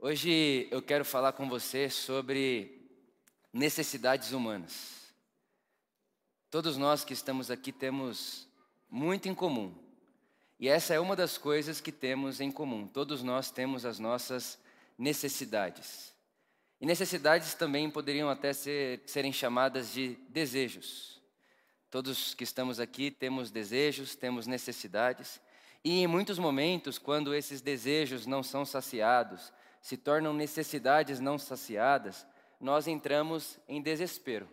Hoje eu quero falar com você sobre necessidades humanas. Todos nós que estamos aqui temos muito em comum. E essa é uma das coisas que temos em comum. Todos nós temos as nossas necessidades. E necessidades também poderiam até ser, serem chamadas de desejos. Todos que estamos aqui temos desejos, temos necessidades. E em muitos momentos, quando esses desejos não são saciados, se tornam necessidades não saciadas, nós entramos em desespero.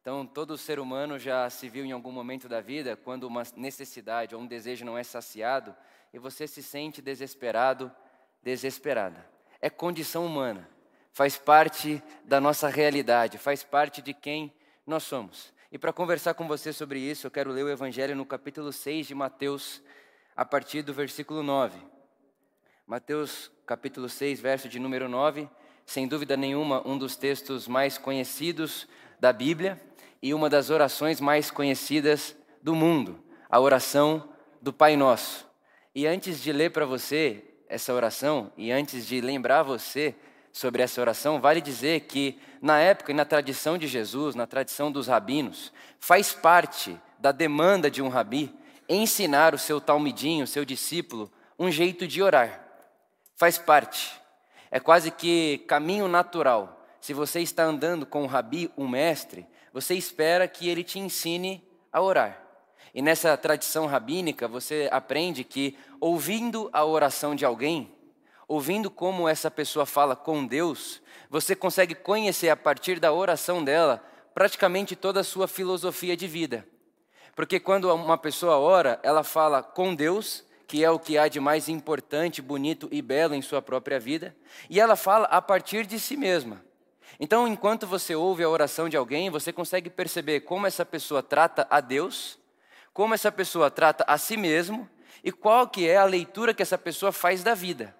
Então, todo ser humano já se viu em algum momento da vida quando uma necessidade ou um desejo não é saciado e você se sente desesperado, desesperada. É condição humana, faz parte da nossa realidade, faz parte de quem nós somos. E para conversar com você sobre isso, eu quero ler o Evangelho no capítulo 6 de Mateus, a partir do versículo 9. Mateus capítulo 6, verso de número 9, sem dúvida nenhuma, um dos textos mais conhecidos da Bíblia e uma das orações mais conhecidas do mundo, a oração do Pai Nosso. E antes de ler para você essa oração e antes de lembrar você sobre essa oração, vale dizer que na época e na tradição de Jesus, na tradição dos rabinos, faz parte da demanda de um rabi ensinar o seu talmidinho, o seu discípulo, um jeito de orar faz parte. É quase que caminho natural. Se você está andando com o rabi, um mestre, você espera que ele te ensine a orar. E nessa tradição rabínica, você aprende que ouvindo a oração de alguém, ouvindo como essa pessoa fala com Deus, você consegue conhecer a partir da oração dela praticamente toda a sua filosofia de vida. Porque quando uma pessoa ora, ela fala com Deus que é o que há de mais importante, bonito e belo em sua própria vida, e ela fala a partir de si mesma. Então, enquanto você ouve a oração de alguém, você consegue perceber como essa pessoa trata a Deus, como essa pessoa trata a si mesmo e qual que é a leitura que essa pessoa faz da vida.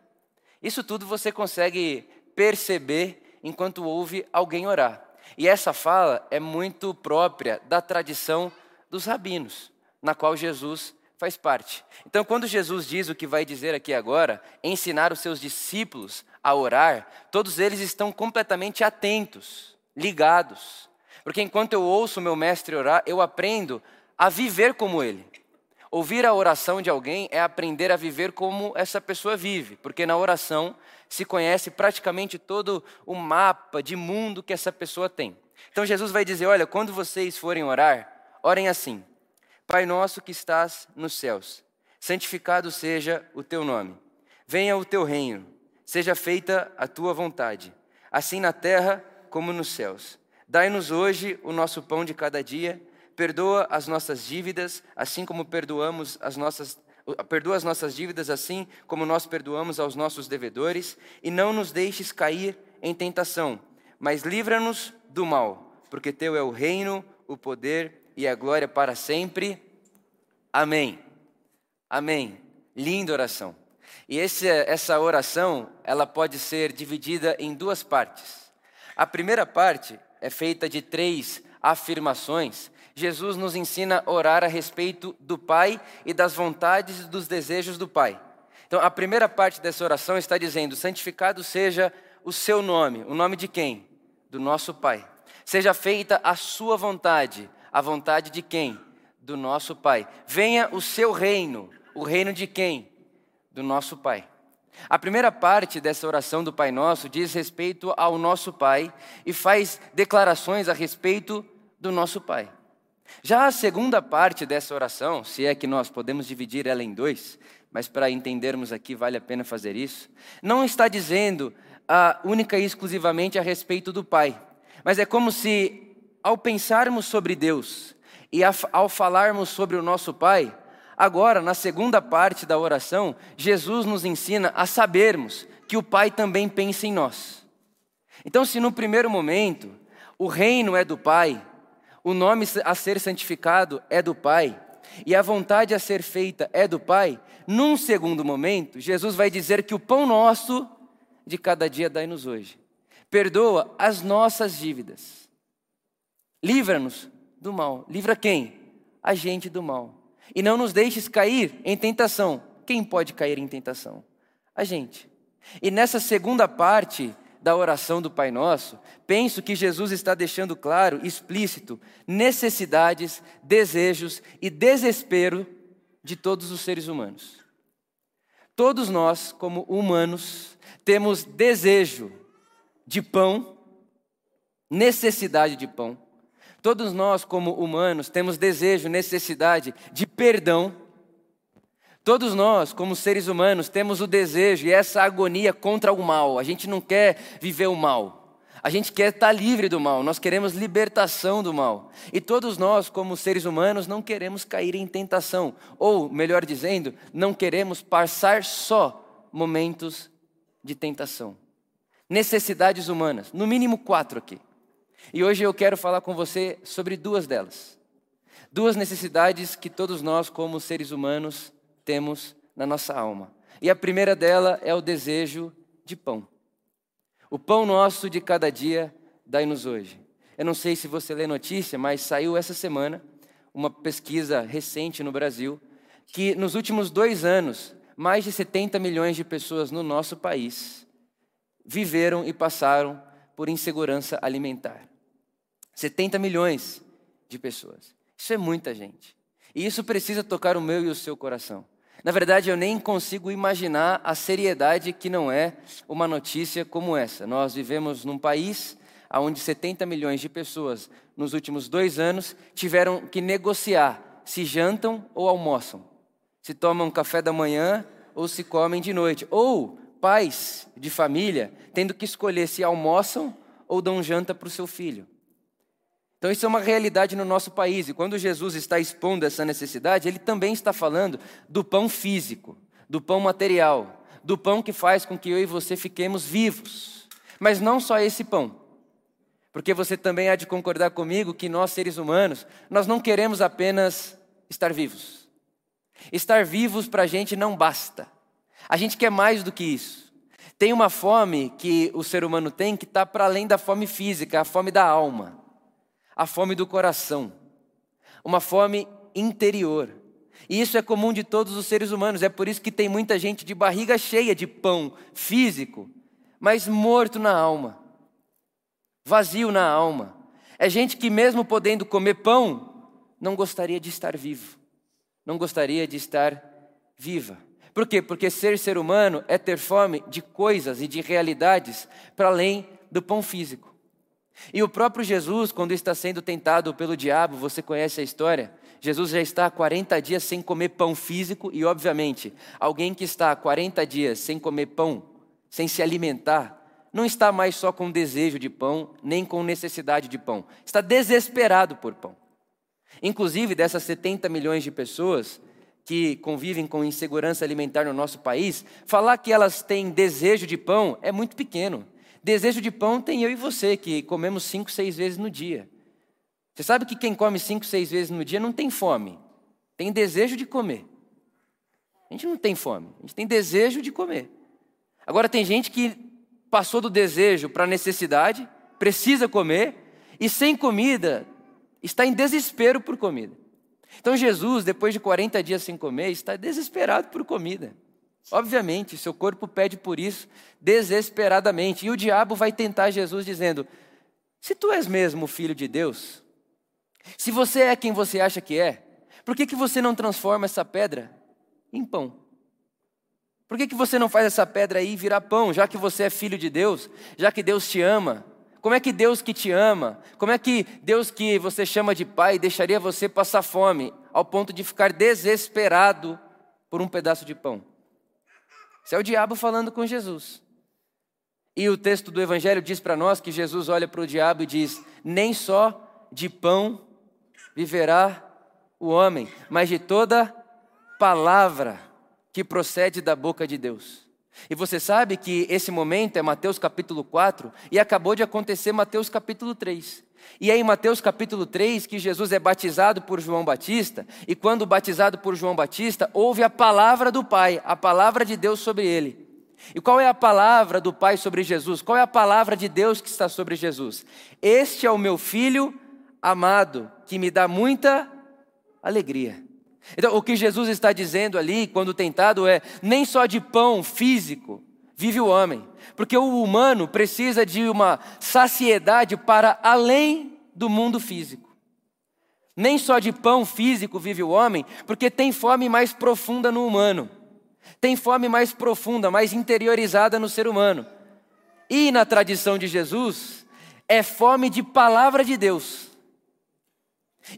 Isso tudo você consegue perceber enquanto ouve alguém orar. E essa fala é muito própria da tradição dos rabinos, na qual Jesus faz parte. Então, quando Jesus diz o que vai dizer aqui agora, ensinar os seus discípulos a orar, todos eles estão completamente atentos, ligados. Porque enquanto eu ouço o meu mestre orar, eu aprendo a viver como ele. Ouvir a oração de alguém é aprender a viver como essa pessoa vive, porque na oração se conhece praticamente todo o mapa de mundo que essa pessoa tem. Então Jesus vai dizer: Olha, quando vocês forem orar, orem assim. Pai nosso que estás nos céus, santificado seja o teu nome. Venha o teu reino, seja feita a tua vontade, assim na terra como nos céus. Dai-nos hoje o nosso pão de cada dia, perdoa as nossas dívidas, assim como perdoamos as nossas perdoa as nossas dívidas assim como nós perdoamos aos nossos devedores, e não nos deixes cair em tentação, mas livra-nos do mal, porque teu é o reino, o poder e a glória para sempre. Amém. Amém. Linda oração. E esse, essa oração, ela pode ser dividida em duas partes. A primeira parte é feita de três afirmações. Jesus nos ensina a orar a respeito do Pai e das vontades e dos desejos do Pai. Então, a primeira parte dessa oração está dizendo: santificado seja o seu nome. O nome de quem? Do nosso Pai. Seja feita a sua vontade, a vontade de quem? Do nosso Pai. Venha o seu reino. O reino de quem? Do nosso Pai. A primeira parte dessa oração do Pai Nosso diz respeito ao nosso Pai e faz declarações a respeito do nosso Pai. Já a segunda parte dessa oração, se é que nós podemos dividir ela em dois, mas para entendermos aqui vale a pena fazer isso, não está dizendo a única e exclusivamente a respeito do Pai, mas é como se ao pensarmos sobre Deus e ao falarmos sobre o nosso Pai, agora, na segunda parte da oração, Jesus nos ensina a sabermos que o Pai também pensa em nós. Então, se no primeiro momento o reino é do Pai, o nome a ser santificado é do Pai, e a vontade a ser feita é do Pai, num segundo momento, Jesus vai dizer que o pão nosso de cada dia dai-nos hoje. Perdoa as nossas dívidas Livra-nos do mal. Livra quem? A gente do mal. E não nos deixes cair em tentação. Quem pode cair em tentação? A gente. E nessa segunda parte da oração do Pai Nosso, penso que Jesus está deixando claro, explícito, necessidades, desejos e desespero de todos os seres humanos. Todos nós, como humanos, temos desejo de pão, necessidade de pão. Todos nós, como humanos, temos desejo, necessidade de perdão. Todos nós, como seres humanos, temos o desejo e essa agonia contra o mal. A gente não quer viver o mal. A gente quer estar livre do mal, nós queremos libertação do mal. E todos nós, como seres humanos, não queremos cair em tentação. Ou, melhor dizendo, não queremos passar só momentos de tentação. Necessidades humanas, no mínimo quatro aqui. E hoje eu quero falar com você sobre duas delas. Duas necessidades que todos nós, como seres humanos, temos na nossa alma. E a primeira dela é o desejo de pão. O pão nosso de cada dia, dai-nos hoje. Eu não sei se você lê notícia, mas saiu essa semana uma pesquisa recente no Brasil que nos últimos dois anos, mais de 70 milhões de pessoas no nosso país viveram e passaram por insegurança alimentar. 70 milhões de pessoas. Isso é muita gente. E isso precisa tocar o meu e o seu coração. Na verdade, eu nem consigo imaginar a seriedade que não é uma notícia como essa. Nós vivemos num país onde 70 milhões de pessoas, nos últimos dois anos, tiveram que negociar se jantam ou almoçam, se tomam café da manhã ou se comem de noite, ou pais de família tendo que escolher se almoçam ou dão janta para o seu filho. Então, isso é uma realidade no nosso país, e quando Jesus está expondo essa necessidade, ele também está falando do pão físico, do pão material, do pão que faz com que eu e você fiquemos vivos. Mas não só esse pão, porque você também há de concordar comigo que nós, seres humanos, nós não queremos apenas estar vivos. Estar vivos para a gente não basta, a gente quer mais do que isso. Tem uma fome que o ser humano tem que está para além da fome física, a fome da alma a fome do coração, uma fome interior. E isso é comum de todos os seres humanos, é por isso que tem muita gente de barriga cheia de pão físico, mas morto na alma, vazio na alma. É gente que, mesmo podendo comer pão, não gostaria de estar vivo, não gostaria de estar viva. Por quê? Porque ser ser humano é ter fome de coisas e de realidades para além do pão físico. E o próprio Jesus, quando está sendo tentado pelo diabo, você conhece a história? Jesus já está há 40 dias sem comer pão físico e, obviamente, alguém que está há 40 dias sem comer pão, sem se alimentar, não está mais só com desejo de pão, nem com necessidade de pão. Está desesperado por pão. Inclusive, dessas 70 milhões de pessoas que convivem com insegurança alimentar no nosso país, falar que elas têm desejo de pão é muito pequeno. Desejo de pão tem eu e você, que comemos cinco, seis vezes no dia. Você sabe que quem come cinco, seis vezes no dia não tem fome, tem desejo de comer. A gente não tem fome, a gente tem desejo de comer. Agora, tem gente que passou do desejo para a necessidade, precisa comer, e sem comida está em desespero por comida. Então, Jesus, depois de 40 dias sem comer, está desesperado por comida. Obviamente, seu corpo pede por isso desesperadamente. E o diabo vai tentar Jesus dizendo: Se tu és mesmo o filho de Deus, se você é quem você acha que é, por que, que você não transforma essa pedra em pão? Por que, que você não faz essa pedra aí virar pão, já que você é filho de Deus, já que Deus te ama? Como é que Deus que te ama, como é que Deus que você chama de pai deixaria você passar fome ao ponto de ficar desesperado por um pedaço de pão? Isso é o diabo falando com Jesus. E o texto do Evangelho diz para nós que Jesus olha para o diabo e diz: Nem só de pão viverá o homem, mas de toda palavra que procede da boca de Deus. E você sabe que esse momento é Mateus capítulo 4 e acabou de acontecer Mateus capítulo 3. E é em Mateus capítulo 3 que Jesus é batizado por João Batista, e quando batizado por João Batista, ouve a palavra do Pai, a palavra de Deus sobre ele. E qual é a palavra do Pai sobre Jesus? Qual é a palavra de Deus que está sobre Jesus? Este é o meu filho amado, que me dá muita alegria. Então, o que Jesus está dizendo ali, quando tentado, é: nem só de pão físico vive o homem, porque o humano precisa de uma saciedade para além do mundo físico. Nem só de pão físico vive o homem, porque tem fome mais profunda no humano. Tem fome mais profunda, mais interiorizada no ser humano. E na tradição de Jesus, é fome de palavra de Deus.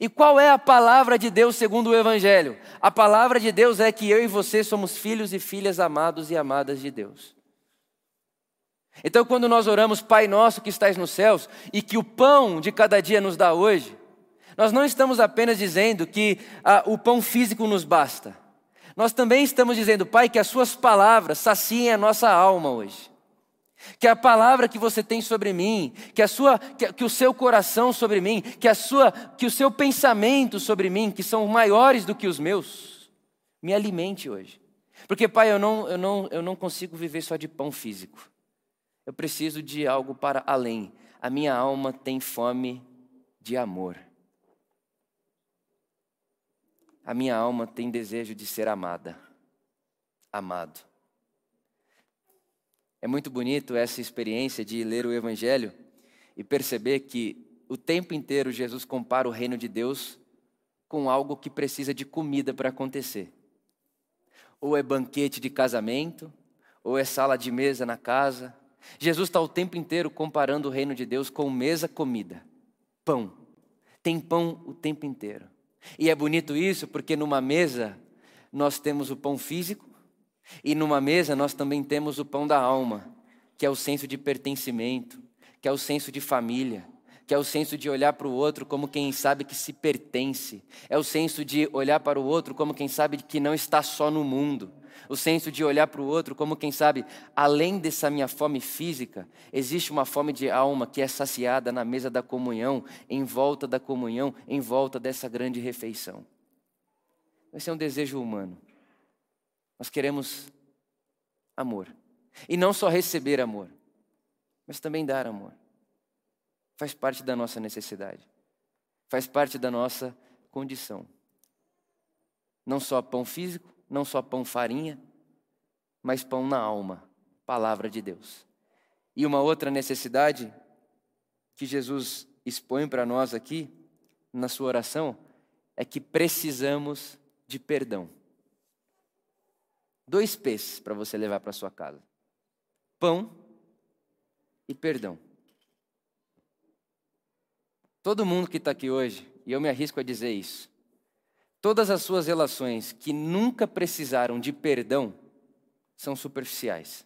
E qual é a palavra de Deus segundo o Evangelho? A palavra de Deus é que eu e você somos filhos e filhas amados e amadas de Deus. Então, quando nós oramos, Pai nosso que estás nos céus, e que o pão de cada dia nos dá hoje, nós não estamos apenas dizendo que ah, o pão físico nos basta. Nós também estamos dizendo, Pai, que as Suas palavras saciem a nossa alma hoje. Que a palavra que você tem sobre mim, que a sua, que, que, o seu coração sobre mim, que a sua, que o seu pensamento sobre mim, que são maiores do que os meus, me alimente hoje. Porque, Pai, eu não, eu não, eu não consigo viver só de pão físico. Eu preciso de algo para além. A minha alma tem fome de amor. A minha alma tem desejo de ser amada, amado. É muito bonito essa experiência de ler o Evangelho e perceber que o tempo inteiro Jesus compara o reino de Deus com algo que precisa de comida para acontecer. Ou é banquete de casamento, ou é sala de mesa na casa. Jesus está o tempo inteiro comparando o reino de Deus com mesa, comida, pão. Tem pão o tempo inteiro. E é bonito isso porque numa mesa nós temos o pão físico e numa mesa nós também temos o pão da alma, que é o senso de pertencimento, que é o senso de família, que é o senso de olhar para o outro como quem sabe que se pertence, é o senso de olhar para o outro como quem sabe que não está só no mundo, o senso de olhar para o outro como quem sabe, além dessa minha fome física, existe uma fome de alma que é saciada na mesa da comunhão, em volta da comunhão, em volta dessa grande refeição. Esse é um desejo humano. Nós queremos amor. E não só receber amor, mas também dar amor. Faz parte da nossa necessidade. Faz parte da nossa condição. Não só pão físico, não só pão farinha, mas pão na alma, palavra de Deus. E uma outra necessidade que Jesus expõe para nós aqui, na sua oração, é que precisamos de perdão. Dois P's para você levar para sua casa: pão e perdão. Todo mundo que está aqui hoje, e eu me arrisco a dizer isso, Todas as suas relações que nunca precisaram de perdão são superficiais.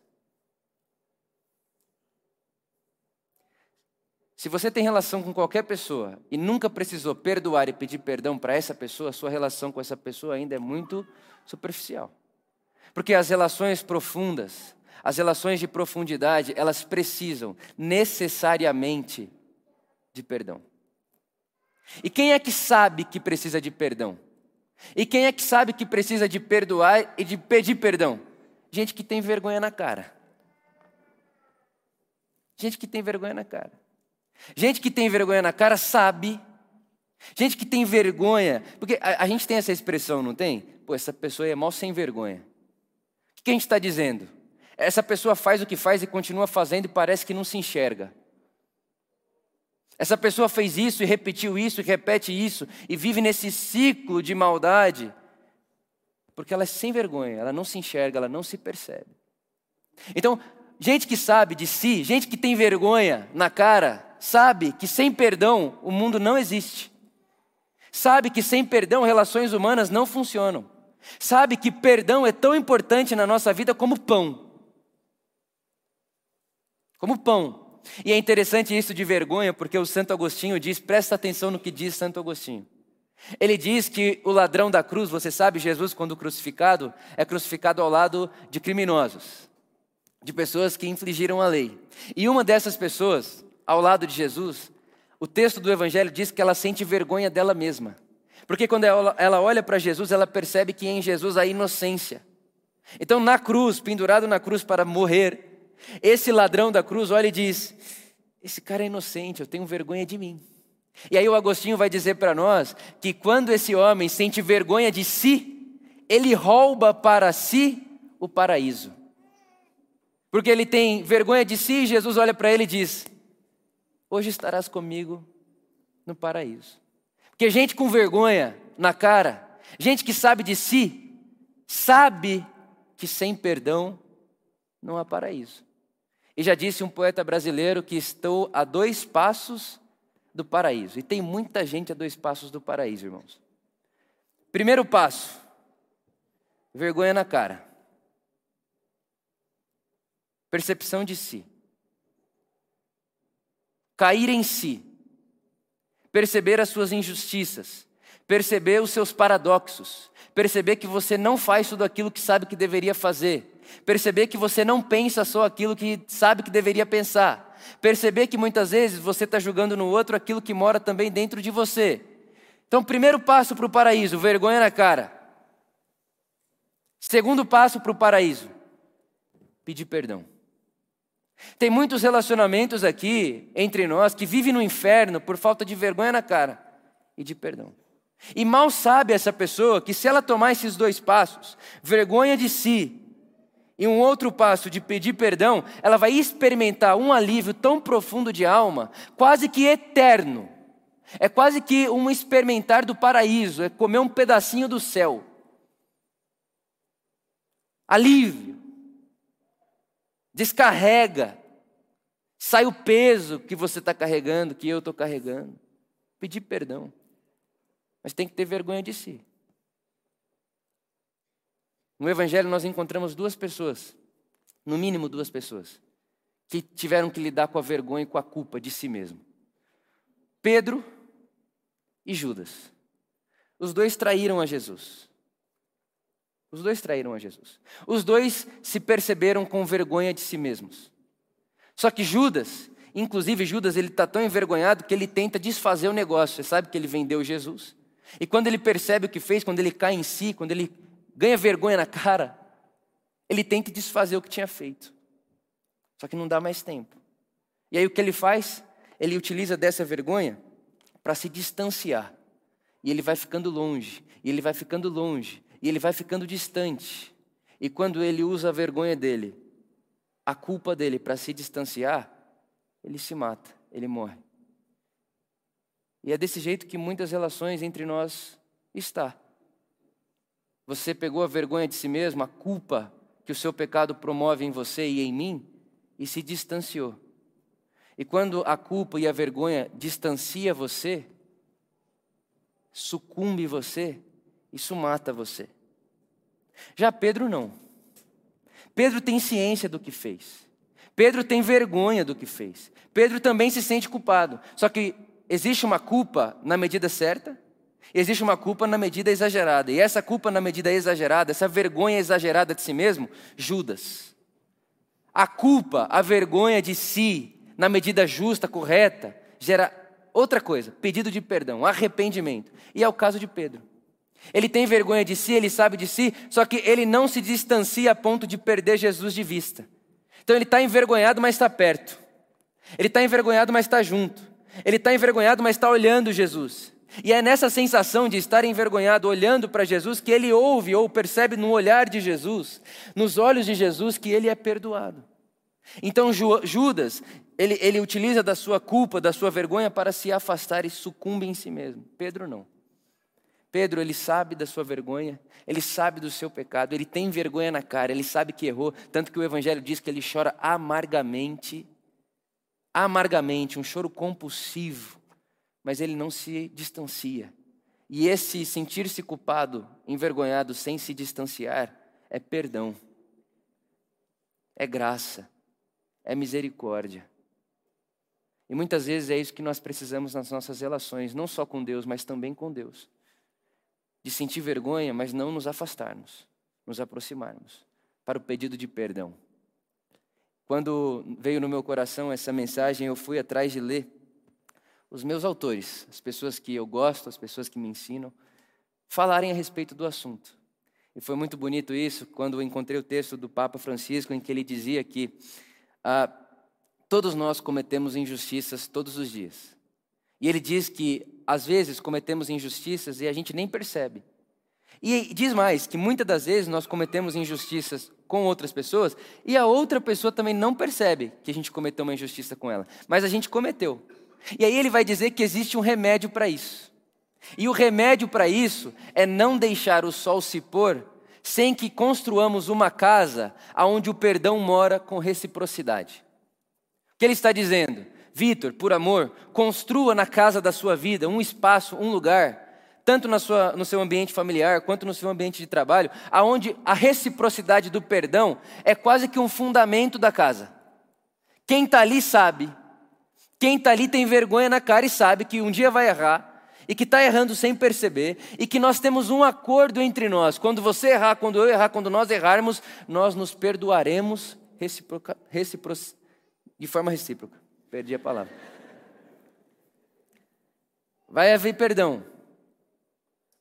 Se você tem relação com qualquer pessoa e nunca precisou perdoar e pedir perdão para essa pessoa, sua relação com essa pessoa ainda é muito superficial. Porque as relações profundas, as relações de profundidade, elas precisam necessariamente de perdão. E quem é que sabe que precisa de perdão? E quem é que sabe que precisa de perdoar e de pedir perdão? Gente que tem vergonha na cara. Gente que tem vergonha na cara. Gente que tem vergonha na cara sabe. Gente que tem vergonha. Porque a, a gente tem essa expressão, não tem? Pô, essa pessoa é mal sem vergonha. O que a gente está dizendo? Essa pessoa faz o que faz e continua fazendo e parece que não se enxerga. Essa pessoa fez isso e repetiu isso e repete isso e vive nesse ciclo de maldade, porque ela é sem vergonha, ela não se enxerga, ela não se percebe. Então, gente que sabe de si, gente que tem vergonha na cara, sabe que sem perdão o mundo não existe. Sabe que sem perdão relações humanas não funcionam. Sabe que perdão é tão importante na nossa vida como pão. Como pão. E é interessante isso de vergonha, porque o Santo Agostinho diz, presta atenção no que diz Santo Agostinho. Ele diz que o ladrão da cruz, você sabe, Jesus, quando crucificado, é crucificado ao lado de criminosos, de pessoas que infligiram a lei. E uma dessas pessoas, ao lado de Jesus, o texto do Evangelho diz que ela sente vergonha dela mesma. Porque quando ela, ela olha para Jesus, ela percebe que em Jesus há inocência. Então, na cruz, pendurado na cruz para morrer, esse ladrão da cruz olha e diz: Esse cara é inocente, eu tenho vergonha de mim. E aí o Agostinho vai dizer para nós que quando esse homem sente vergonha de si, ele rouba para si o paraíso. Porque ele tem vergonha de si, Jesus olha para ele e diz: Hoje estarás comigo no paraíso. Porque gente com vergonha na cara, gente que sabe de si, sabe que sem perdão não há paraíso. E já disse um poeta brasileiro que estou a dois passos do paraíso. E tem muita gente a dois passos do paraíso, irmãos. Primeiro passo: vergonha na cara. Percepção de si. Cair em si. Perceber as suas injustiças. Perceber os seus paradoxos. Perceber que você não faz tudo aquilo que sabe que deveria fazer. Perceber que você não pensa só aquilo que sabe que deveria pensar. Perceber que muitas vezes você está julgando no outro aquilo que mora também dentro de você. Então, primeiro passo para o paraíso, vergonha na cara. Segundo passo para o paraíso, pedir perdão. Tem muitos relacionamentos aqui entre nós que vivem no inferno por falta de vergonha na cara e de perdão. E mal sabe essa pessoa que se ela tomar esses dois passos, vergonha de si e um outro passo de pedir perdão, ela vai experimentar um alívio tão profundo de alma, quase que eterno. É quase que um experimentar do paraíso, é comer um pedacinho do céu. Alívio descarrega, sai o peso que você está carregando, que eu estou carregando. Pedir perdão, mas tem que ter vergonha de si. No Evangelho nós encontramos duas pessoas, no mínimo duas pessoas, que tiveram que lidar com a vergonha e com a culpa de si mesmo: Pedro e Judas. Os dois traíram a Jesus. Os dois traíram a Jesus. Os dois se perceberam com vergonha de si mesmos. Só que Judas, inclusive Judas, ele está tão envergonhado que ele tenta desfazer o negócio. Você sabe que ele vendeu Jesus. E quando ele percebe o que fez, quando ele cai em si, quando ele ganha vergonha na cara, ele tenta desfazer o que tinha feito. Só que não dá mais tempo. E aí o que ele faz? Ele utiliza dessa vergonha para se distanciar. E ele vai ficando longe, e ele vai ficando longe, e ele vai ficando distante. E quando ele usa a vergonha dele, a culpa dele para se distanciar, ele se mata, ele morre. E é desse jeito que muitas relações entre nós está. Você pegou a vergonha de si mesmo, a culpa que o seu pecado promove em você e em mim, e se distanciou. E quando a culpa e a vergonha distancia você, sucumbe você, isso mata você. Já Pedro não. Pedro tem ciência do que fez. Pedro tem vergonha do que fez. Pedro também se sente culpado. Só que existe uma culpa na medida certa, existe uma culpa na medida exagerada. E essa culpa na medida exagerada, essa vergonha exagerada de si mesmo, Judas. A culpa, a vergonha de si, na medida justa, correta, gera outra coisa, pedido de perdão, arrependimento. E é o caso de Pedro. Ele tem vergonha de si, ele sabe de si, só que ele não se distancia a ponto de perder Jesus de vista. Então ele está envergonhado, mas está perto. Ele está envergonhado, mas está junto. Ele está envergonhado, mas está olhando Jesus. E é nessa sensação de estar envergonhado olhando para Jesus que ele ouve ou percebe no olhar de Jesus, nos olhos de Jesus, que ele é perdoado. Então Judas, ele, ele utiliza da sua culpa, da sua vergonha para se afastar e sucumbe em si mesmo. Pedro não. Pedro, ele sabe da sua vergonha, ele sabe do seu pecado, ele tem vergonha na cara, ele sabe que errou, tanto que o Evangelho diz que ele chora amargamente, amargamente, um choro compulsivo, mas ele não se distancia. E esse sentir-se culpado, envergonhado, sem se distanciar, é perdão, é graça, é misericórdia. E muitas vezes é isso que nós precisamos nas nossas relações, não só com Deus, mas também com Deus de sentir vergonha, mas não nos afastarmos, nos aproximarmos para o pedido de perdão. Quando veio no meu coração essa mensagem, eu fui atrás de ler os meus autores, as pessoas que eu gosto, as pessoas que me ensinam, falarem a respeito do assunto. E foi muito bonito isso quando eu encontrei o texto do Papa Francisco, em que ele dizia que ah, todos nós cometemos injustiças todos os dias. E ele diz que às vezes cometemos injustiças e a gente nem percebe. E diz mais que muitas das vezes nós cometemos injustiças com outras pessoas e a outra pessoa também não percebe que a gente cometeu uma injustiça com ela, mas a gente cometeu. E aí ele vai dizer que existe um remédio para isso. E o remédio para isso é não deixar o sol se pôr sem que construamos uma casa onde o perdão mora com reciprocidade. O que ele está dizendo? Vitor, por amor, construa na casa da sua vida um espaço, um lugar tanto na sua, no seu ambiente familiar quanto no seu ambiente de trabalho, aonde a reciprocidade do perdão é quase que um fundamento da casa. Quem está ali sabe, quem está ali tem vergonha na cara e sabe que um dia vai errar e que está errando sem perceber e que nós temos um acordo entre nós. Quando você errar, quando eu errar, quando nós errarmos, nós nos perdoaremos recipro, de forma recíproca. Perdi a palavra. Vai haver perdão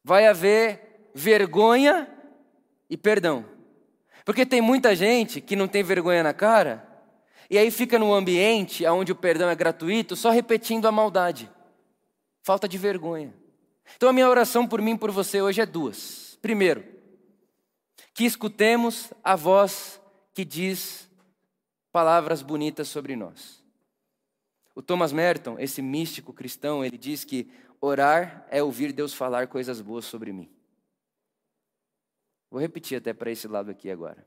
vai haver vergonha e perdão. Porque tem muita gente que não tem vergonha na cara e aí fica num ambiente onde o perdão é gratuito, só repetindo a maldade. Falta de vergonha. Então a minha oração por mim e por você hoje é duas. Primeiro, que escutemos a voz que diz palavras bonitas sobre nós. O Thomas Merton, esse místico cristão, ele diz que Orar é ouvir Deus falar coisas boas sobre mim. Vou repetir até para esse lado aqui agora.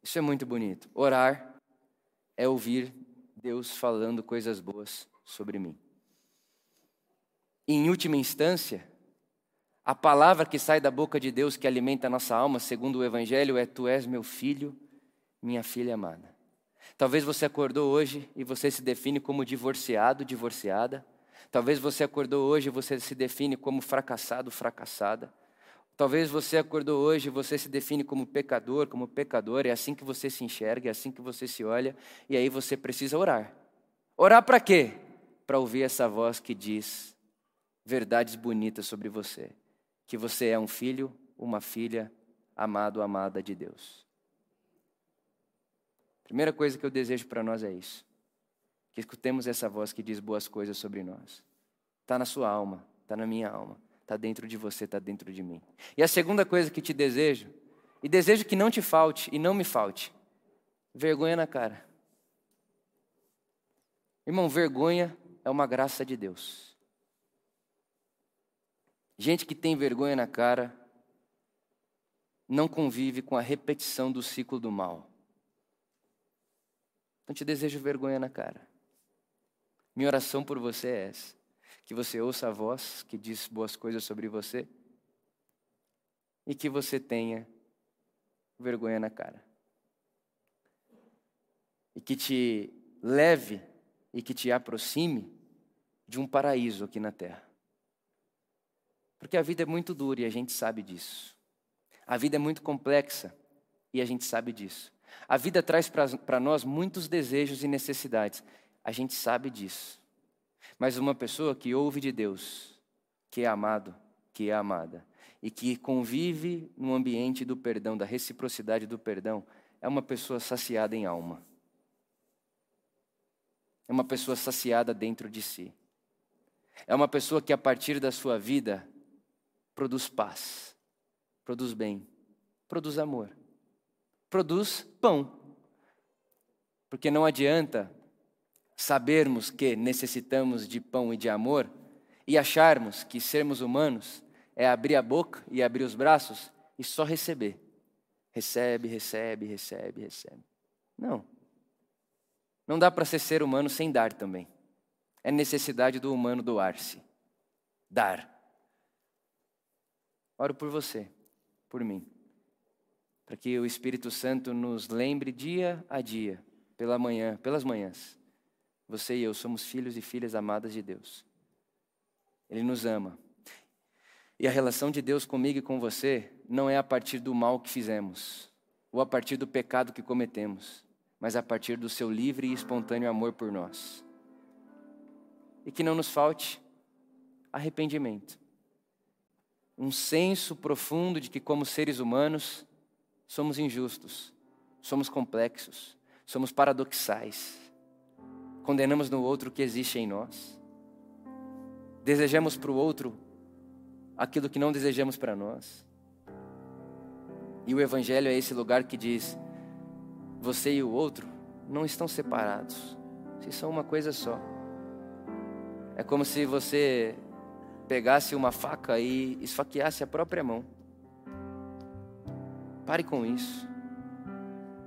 Isso é muito bonito. Orar é ouvir Deus falando coisas boas sobre mim. E, em última instância, a palavra que sai da boca de Deus que alimenta a nossa alma, segundo o Evangelho, é: Tu és meu filho, minha filha amada. Talvez você acordou hoje e você se define como divorciado, divorciada. Talvez você acordou hoje e você se define como fracassado, fracassada. Talvez você acordou hoje e você se define como pecador, como pecador, é assim que você se enxerga, é assim que você se olha, e aí você precisa orar. Orar para quê? Para ouvir essa voz que diz verdades bonitas sobre você, que você é um filho, uma filha amado, amada de Deus. Primeira coisa que eu desejo para nós é isso. Que escutemos essa voz que diz boas coisas sobre nós. Está na sua alma, está na minha alma, está dentro de você, está dentro de mim. E a segunda coisa que te desejo, e desejo que não te falte e não me falte, vergonha na cara. Irmão, vergonha é uma graça de Deus. Gente que tem vergonha na cara não convive com a repetição do ciclo do mal. Então te desejo vergonha na cara. Minha oração por você é essa: que você ouça a voz que diz boas coisas sobre você e que você tenha vergonha na cara. E que te leve e que te aproxime de um paraíso aqui na terra. Porque a vida é muito dura e a gente sabe disso. A vida é muito complexa e a gente sabe disso. A vida traz para nós muitos desejos e necessidades. A gente sabe disso. Mas uma pessoa que ouve de Deus, que é amado, que é amada, e que convive no ambiente do perdão, da reciprocidade do perdão, é uma pessoa saciada em alma. É uma pessoa saciada dentro de si. É uma pessoa que a partir da sua vida produz paz, produz bem, produz amor, produz pão. Porque não adianta sabermos que necessitamos de pão e de amor e acharmos que sermos humanos é abrir a boca e abrir os braços e só receber. Recebe, recebe, recebe, recebe. Não. Não dá para ser ser humano sem dar também. É necessidade do humano doar-se. Dar. Oro por você, por mim, para que o Espírito Santo nos lembre dia a dia, pela manhã, pelas manhãs, você e eu somos filhos e filhas amadas de Deus. Ele nos ama. E a relação de Deus comigo e com você não é a partir do mal que fizemos, ou a partir do pecado que cometemos, mas a partir do seu livre e espontâneo amor por nós. E que não nos falte arrependimento. Um senso profundo de que, como seres humanos, somos injustos, somos complexos, somos paradoxais condenamos no outro o que existe em nós. Desejamos para o outro aquilo que não desejamos para nós. E o Evangelho é esse lugar que diz: você e o outro não estão separados, vocês são uma coisa só. É como se você pegasse uma faca e esfaqueasse a própria mão. Pare com isso.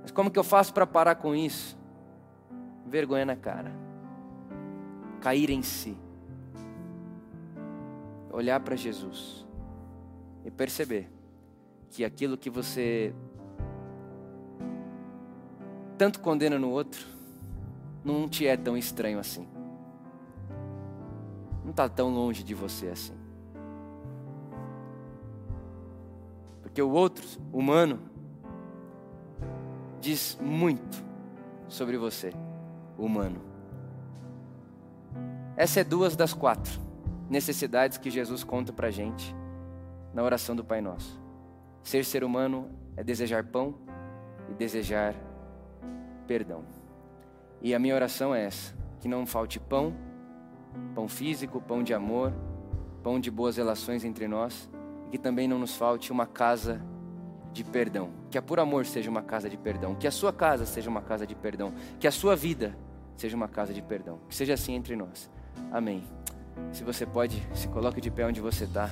Mas como que eu faço para parar com isso? Vergonha na cara. Cair em si. Olhar para Jesus e perceber que aquilo que você tanto condena no outro não te é tão estranho assim. Não está tão longe de você assim. Porque o outro, humano, diz muito sobre você, humano. Essa é duas das quatro necessidades que Jesus conta para gente na oração do Pai Nosso. Ser ser humano é desejar pão e desejar perdão. E a minha oração é essa: que não falte pão, pão físico, pão de amor, pão de boas relações entre nós, que também não nos falte uma casa de perdão. Que a por amor seja uma casa de perdão. Que a sua casa seja uma casa de perdão. Que a sua vida seja uma casa de perdão. Que seja assim entre nós. Amém. Se você pode, se coloque de pé onde você está.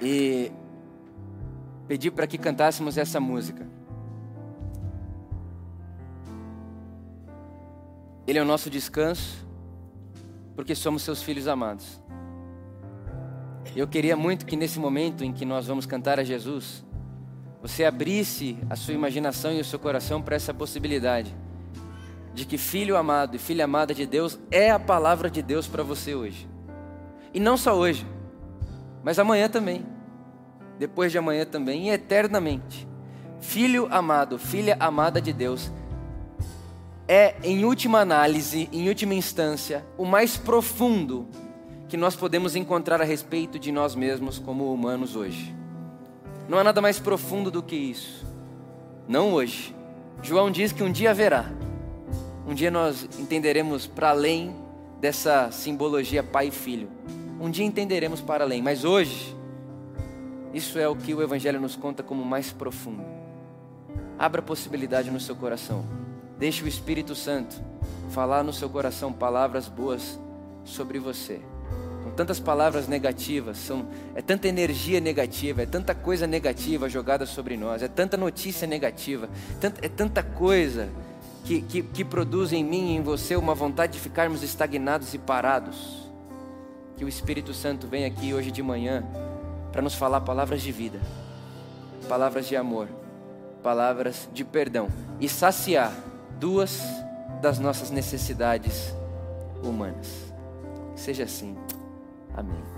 E pedi para que cantássemos essa música. Ele é o nosso descanso, porque somos seus filhos amados. Eu queria muito que nesse momento em que nós vamos cantar a Jesus, você abrisse a sua imaginação e o seu coração para essa possibilidade de que filho amado e filha amada de Deus é a palavra de Deus para você hoje. E não só hoje, mas amanhã também, depois de amanhã também e eternamente. Filho amado, filha amada de Deus é, em última análise, em última instância, o mais profundo que nós podemos encontrar a respeito de nós mesmos como humanos hoje. Não há nada mais profundo do que isso. Não hoje. João diz que um dia haverá. Um dia nós entenderemos para além dessa simbologia pai e filho. Um dia entenderemos para além, mas hoje, isso é o que o Evangelho nos conta como mais profundo. Abra possibilidade no seu coração. Deixe o Espírito Santo falar no seu coração palavras boas sobre você. Com tantas palavras negativas, são, é tanta energia negativa, é tanta coisa negativa jogada sobre nós, é tanta notícia negativa, é tanta coisa que, que, que produz em mim e em você uma vontade de ficarmos estagnados e parados. Que o Espírito Santo venha aqui hoje de manhã para nos falar palavras de vida, palavras de amor, palavras de perdão e saciar duas das nossas necessidades humanas. seja assim. Amém.